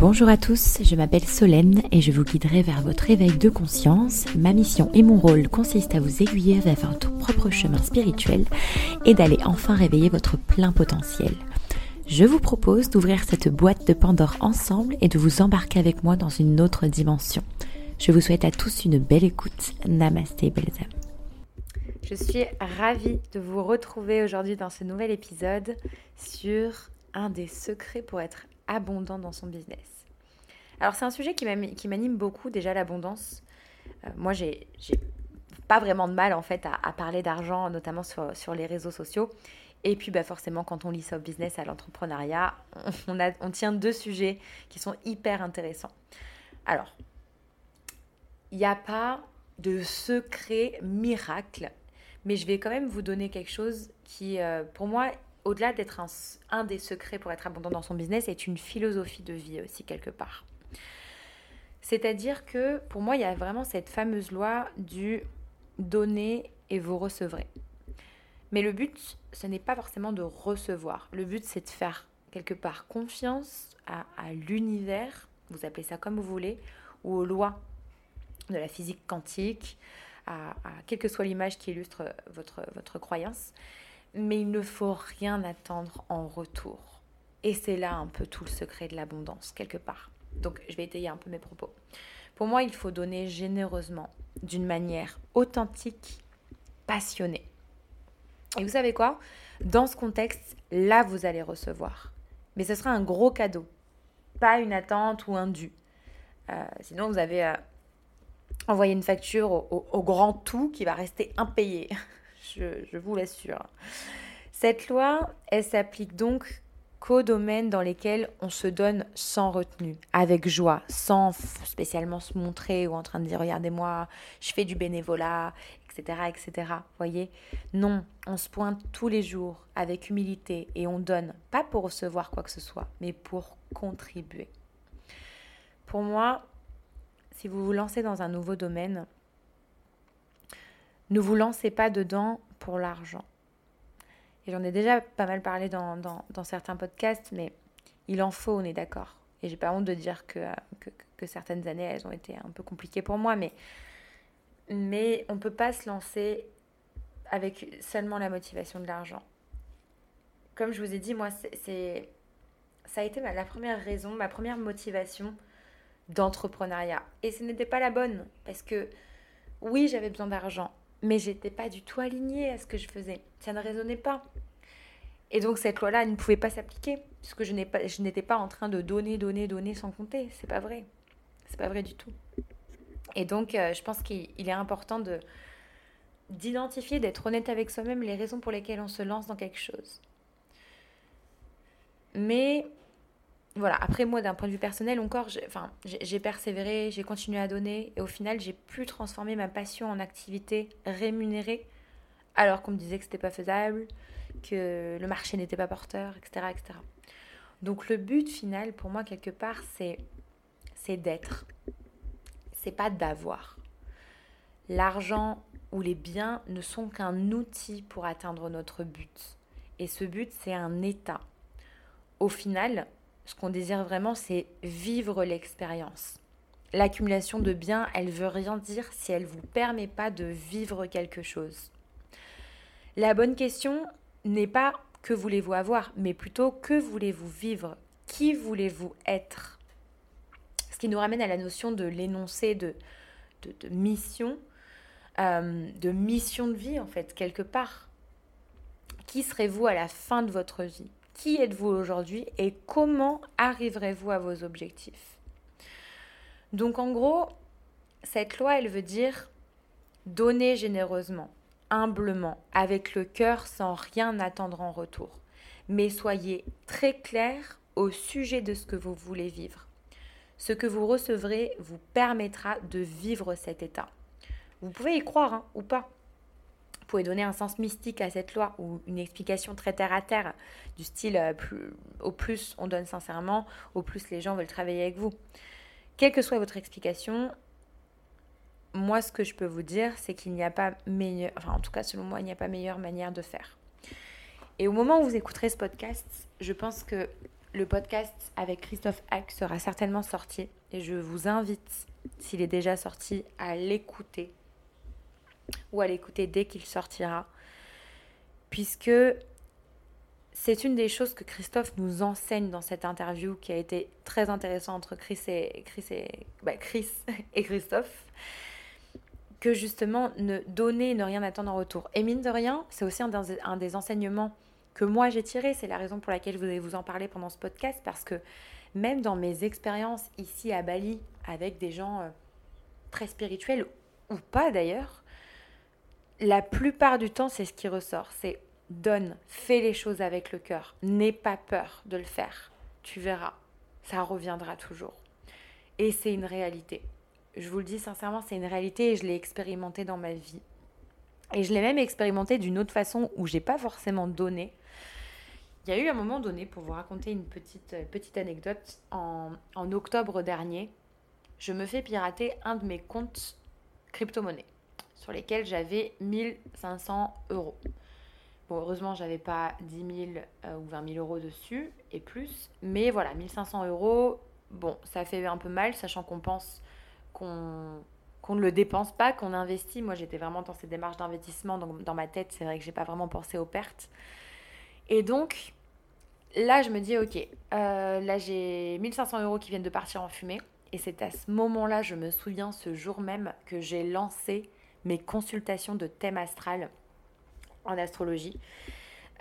Bonjour à tous, je m'appelle Solène et je vous guiderai vers votre éveil de conscience. Ma mission et mon rôle consistent à vous aiguiller vers votre propre chemin spirituel et d'aller enfin réveiller votre plein potentiel. Je vous propose d'ouvrir cette boîte de Pandore ensemble et de vous embarquer avec moi dans une autre dimension. Je vous souhaite à tous une belle écoute. Namasté, belles âmes. Je suis ravie de vous retrouver aujourd'hui dans ce nouvel épisode sur un des secrets pour être abondant dans son business. Alors c'est un sujet qui m'anime beaucoup déjà l'abondance. Euh, moi j'ai pas vraiment de mal en fait à, parler d'argent, notamment sur, les réseaux sociaux. Et puis bah forcément, quand on lit ça au business, à l'entrepreneuriat, on, on tient deux sujets qui sont hyper intéressants. Alors, il n'y a pas de secret miracle, mais je vais quand même vous donner quelque chose qui, euh, pour moi, au-delà d'être un, un, des secrets pour être abondant dans son business, est une philosophie de vie aussi quelque part. C'est-à-dire que pour moi, il y a vraiment cette fameuse loi du donner et vous recevrez. Mais le but, ce n'est pas forcément de recevoir. Le but, c'est de faire quelque part confiance à, l'univers, vous appelez ça comme vous voulez, ou aux lois de la physique quantique, quelle que soit l'image qui illustre votre, votre croyance. Mais il ne faut rien attendre en retour. Et c'est là un peu tout le secret de l'abondance, quelque part. Donc, je vais étayer un peu mes propos. Pour moi, il faut donner généreusement, d'une manière authentique, passionnée. Et vous savez quoi? Dans ce contexte, là, vous allez recevoir. Mais ce sera un gros cadeau, pas une attente ou un dû. Euh, sinon, vous avez envoyé une facture au, grand tout qui va rester impayé. je, je vous l'assure. Cette loi, elle s'applique donc qu'aux domaines dans lesquels on se donne sans retenue, avec joie, sans spécialement se montrer ou en train de dire regardez-moi, je fais du bénévolat, etc., etc. Voyez? Non, on se pointe tous les jours avec humilité et on donne, pas pour recevoir quoi que ce soit, mais pour contribuer. Pour moi, si vous vous lancez dans un nouveau domaine, ne vous lancez pas dedans pour l'argent. Et j'en ai déjà pas mal parlé dans, certains podcasts, mais il en faut, on est d'accord. Et j'ai pas honte de dire que, que, certaines années, elles ont été un peu compliquées pour moi, mais mais on ne peut pas se lancer avec seulement la motivation de l'argent. Comme je vous ai dit, moi, c'est, ça a été la première raison, ma première motivation d'entrepreneuriat. Et ce n'était pas la bonne, parce que oui, j'avais besoin d'argent, mais j'étais pas du tout alignée à ce que je faisais. Ça ne résonnait pas. Et donc cette loi-là ne pouvait pas s'appliquer, puisque je, n'étais pas en train de donner, donner, donner sans compter. C'est pas vrai. C'est pas vrai du tout. Et donc, euh, je pense qu'il est important de d'identifier, d'être honnête avec soi-même les raisons pour lesquelles on se lance dans quelque chose. Mais voilà, après moi, d'un point de vue personnel, encore, j'ai persévéré, j'ai continué à donner, et au final, j'ai pu transformer ma passion en activité rémunérée, alors qu'on me disait que c'était pas faisable, que le marché n'était pas porteur, etc., etc. Donc le but final, pour moi, quelque part, c'est d'être c'est pas d'avoir. L'argent ou les biens ne sont qu'un outil pour atteindre notre but. Et ce but, c'est un état. Au final, ce qu'on désire vraiment, c'est vivre l'expérience. L'accumulation de biens, elle veut rien dire si elle ne vous permet pas de vivre quelque chose. La bonne question n'est pas que voulez-vous avoir, mais plutôt que voulez-vous vivre? Qui voulez-vous être? Qui nous ramène à la notion de l'énoncé de, de, mission, euh, de mission de vie en fait, quelque part. Qui serez-vous à la fin de votre vie? Qui êtes-vous aujourd'hui et comment arriverez-vous à vos objectifs? Donc en gros, cette loi, elle veut dire donner généreusement, humblement, avec le cœur sans rien attendre en retour. Mais soyez très clair au sujet de ce que vous voulez vivre. Ce que vous recevrez vous permettra de vivre cet état. Vous pouvez y croire hein, ou pas. Pouvez donner un sens mystique à cette loi ou une explication très terre à terre du style euh, au plus on donne sincèrement, au plus les gens veulent travailler avec vous. Quelle que soit votre explication, moi, ce que je peux vous dire, c'est qu'il n'y a pas meilleur, enfin en tout cas selon moi, il n'y a pas meilleure manière de faire. Et au moment où vous écouterez ce podcast, je pense que le podcast avec Christophe Hack sera certainement sorti et je vous invite, s'il est déjà sorti, à l'écouter ou à l'écouter dès qu'il sortira, puisque c'est une des choses que Christophe nous enseigne dans cette interview qui a été très intéressante entre Chris et, Chris et, bah, Chris et Christophe que justement ne donner, ne rien attendre en retour. Et mine de rien, c'est aussi un, un des, enseignements que moi j'ai tiré. C'est la raison pour laquelle je voulais vous en parler pendant ce podcast parce que même dans mes expériences ici à Bali avec des gens euh, très spirituels ou pas d'ailleurs, la plupart du temps c'est ce qui ressort. C'est donne, fais les choses avec le cœur. N'aie pas peur de le faire. Tu verras, ça reviendra toujours. Et c'est une réalité je vous le dis sincèrement, c'est une réalité et je l'ai expérimenté dans ma vie. Et je l'ai même expérimenté d'une autre façon où j'ai pas forcément donné. Il y a eu un moment donné, pour vous raconter une petite, euh, petite anecdote, en, octobre dernier, je me fais pirater un de mes comptes crypto-monnaies sur lesquels j'avais 1500 euros. Bon, heureusement, j'avais pas 10 000 euh, ou 20 000 euros dessus et plus, mais voilà, 1500 euros, bon, ça fait un peu mal, sachant qu'on pense qu'on ne le dépense pas, qu'on investit. Moi, j'étais vraiment dans ces démarches d'investissement, donc dans ma tête, c'est vrai que j'ai pas vraiment pensé aux pertes. Et donc, là, je me dis, ok, euh, là, j'ai 1500 euros qui viennent de partir en fumée. Et c'est à ce moment-là, je me souviens, ce jour même, que j'ai lancé mes consultations de thème astral en astrologie.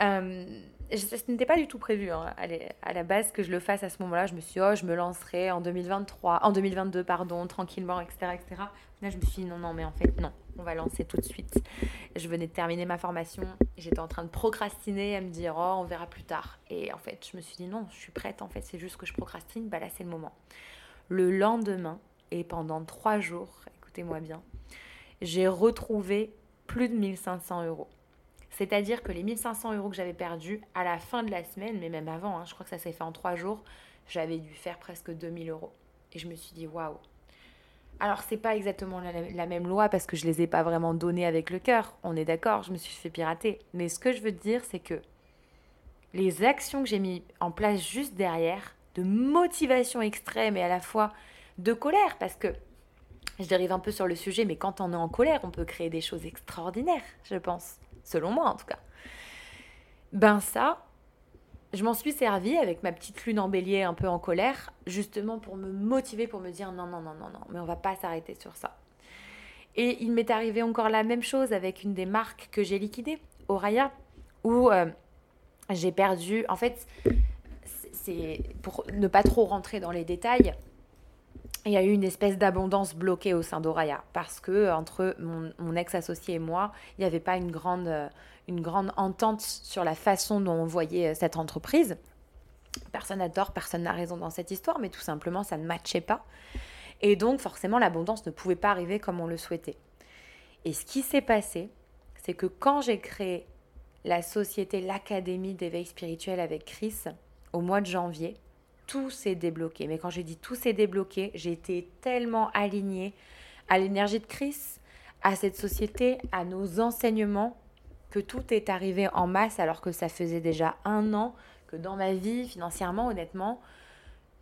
Euh, ce n'était pas du tout prévu hein, à la base que je le fasse à ce moment-là. Je me suis dit, oh, je me lancerai en 2023, en 2022, pardon, tranquillement, etc., etc. Là, je me suis dit, non, non, mais en fait, non, on va lancer tout de suite. Je venais de terminer ma formation, j'étais en train de procrastiner, à me dire, oh, on verra plus tard. Et en fait, je me suis dit, non, je suis prête, en fait, c'est juste que je procrastine, bah là, c'est le moment. Le lendemain, et pendant trois jours, écoutez-moi bien, j'ai retrouvé plus de 1500 euros. C'est-à-dire que les 1500 euros que j'avais perdus à la fin de la semaine, mais même avant, hein, je crois que ça s'est fait en trois jours, j'avais dû faire presque 2000 euros. Et je me suis dit, waouh. Alors, c'est pas exactement la, même loi parce que je les ai pas vraiment donnés avec le cœur. On est d'accord, je me suis fait pirater. Mais ce que je veux dire, c'est que les actions que j'ai mis en place juste derrière, de motivation extrême et à la fois de colère, parce que je dérive un peu sur le sujet, mais quand on est en colère, on peut créer des choses extraordinaires, je pense selon moi en tout cas. Ben ça, je m'en suis servi avec ma petite lune en bélier un peu en colère, justement pour me motiver, pour me dire non, non, non, non, non, mais on va pas s'arrêter sur ça. Et il m'est arrivé encore la même chose avec une des marques que j'ai liquidées, Oraya, où euh, j'ai perdu, en fait, c'est pour ne pas trop rentrer dans les détails, il y a eu une espèce d'abondance bloquée au sein d'Oraya parce que entre mon, ex-associé et moi, il n'y avait pas une grande, une grande entente sur la façon dont on voyait cette entreprise. Personne n'a tort, personne n'a raison dans cette histoire, mais tout simplement, ça ne matchait pas. Et donc, forcément, l'abondance ne pouvait pas arriver comme on le souhaitait. Et ce qui s'est passé, c'est que quand j'ai créé la société, l'Académie d'éveil spirituel avec Chris, au mois de janvier, tout s'est débloqué. Mais quand j'ai dit tout s'est débloqué, j'ai été tellement alignée à l'énergie de Chris, à cette société, à nos enseignements, que tout est arrivé en masse alors que ça faisait déjà un an que dans ma vie, financièrement, honnêtement,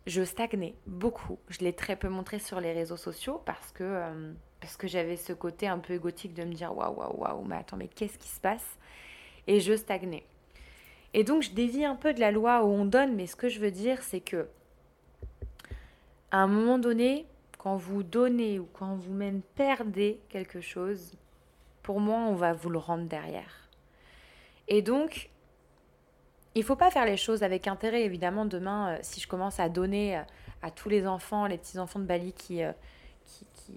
je stagnais beaucoup. Je l'ai très peu montré sur les réseaux sociaux parce que, euh, parce que j'avais ce côté un peu égotique de me dire waouh, waouh, waouh, mais attends, mais qu'est-ce qui se passe? Et je stagnais. Et donc, je dévie un peu de la loi où on donne, mais ce que je veux dire, c'est que à un moment donné, quand vous donnez ou quand vous même perdez quelque chose, pour moi, on va vous le rendre derrière. Et donc, il faut pas faire les choses avec intérêt. Évidemment, demain, euh, si je commence à donner euh, à tous les enfants, les petits-enfants de Bali qui, euh, qui,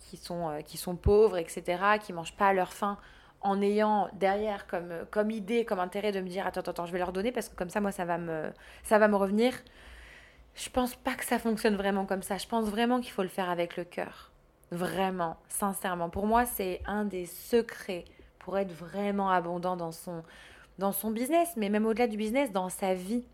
qui, sont, qui sont pauvres, etc., qui mangent pas à leur faim, en ayant derrière comme, comme idée, comme intérêt de me dire attends, attends, je vais leur donner parce que comme ça, moi, ça va me, ça va me revenir. Je pense pas que ça fonctionne vraiment comme ça. Je pense vraiment qu'il faut le faire avec le cœur. Vraiment, sincèrement. Pour moi, c'est un des secrets pour être vraiment abondant dans son, dans son business, mais même au-delà du business, dans sa vie,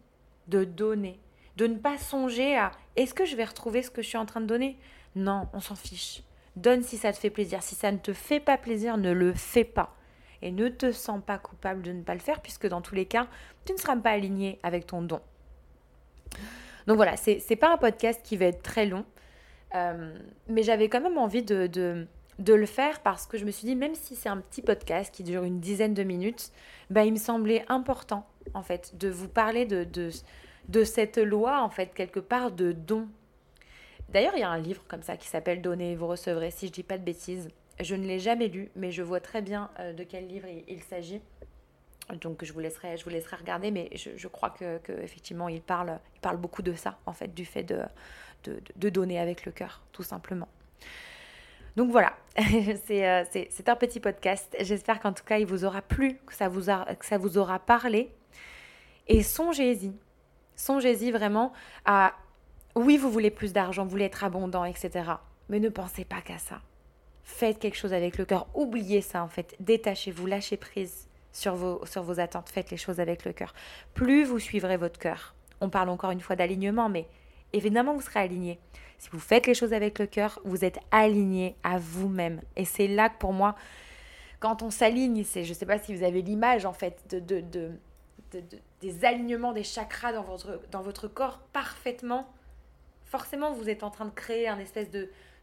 de donner. De ne pas songer à est-ce que je vais retrouver ce que je suis en train de donner? Non, on s'en fiche. Donne si ça te fait plaisir. Si ça ne te fait pas plaisir, ne le fais pas. Et ne te sens pas coupable de ne pas le faire, puisque dans tous les cas, tu ne seras pas aligné avec ton don. Donc voilà, c'est n'est pas un podcast qui va être très long, euh, mais j'avais quand même envie de, le faire parce que je me suis dit, même si c'est un petit podcast qui dure une dizaine de minutes, bah, il me semblait important, en fait, de vous parler de, cette loi, en fait, quelque part, de don. D'ailleurs, il y a un livre comme ça qui s'appelle Donner et vous recevrez, si je dis pas de bêtises. Je ne l'ai jamais lu, mais je vois très bien euh, de quel livre il s'agit. Donc je vous laisserai, je vous laisserai regarder, mais je, crois que, effectivement il parle, il parle beaucoup de ça, en fait, du fait de, de, donner avec le cœur, tout simplement. Donc voilà, euh, c'est un petit podcast. J'espère qu'en tout cas il vous aura plu, que ça vous, a, que ça vous aura parlé. Et songez-y, songez-y vraiment à, oui, vous voulez plus d'argent, vous voulez être abondant, etc. Mais ne pensez pas qu'à ça. Faites quelque chose avec le cœur. Oubliez ça en fait. Détachez-vous, lâchez prise sur vos, sur vos attentes, faites les choses avec le cœur. Plus vous suivrez votre cœur, on parle encore une fois d'alignement, mais évidemment vous serez aligné. Si vous faites les choses avec le cœur, vous êtes aligné à vous-même. Et c'est là que pour moi, quand on s'aligne, c'est, je ne sais pas si vous avez l'image en fait de, de, de, des alignements des chakras dans votre, dans votre corps parfaitement. Forcément, vous êtes en train de créer un espèce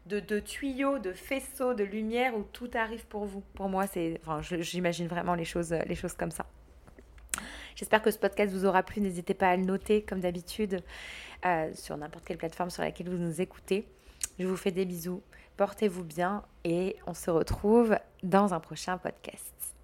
de, tuyaux, de faisceaux de lumière où tout arrive pour vous. Pour moi, c'est, j'imagine vraiment les choses, les choses comme ça. J'espère que ce podcast vous aura plu. N'hésitez pas à le noter comme d'habitude euh, sur n'importe quelle plateforme sur laquelle vous nous écoutez. Je vous fais des bisous. Portez-vous bien et on se retrouve dans un prochain podcast.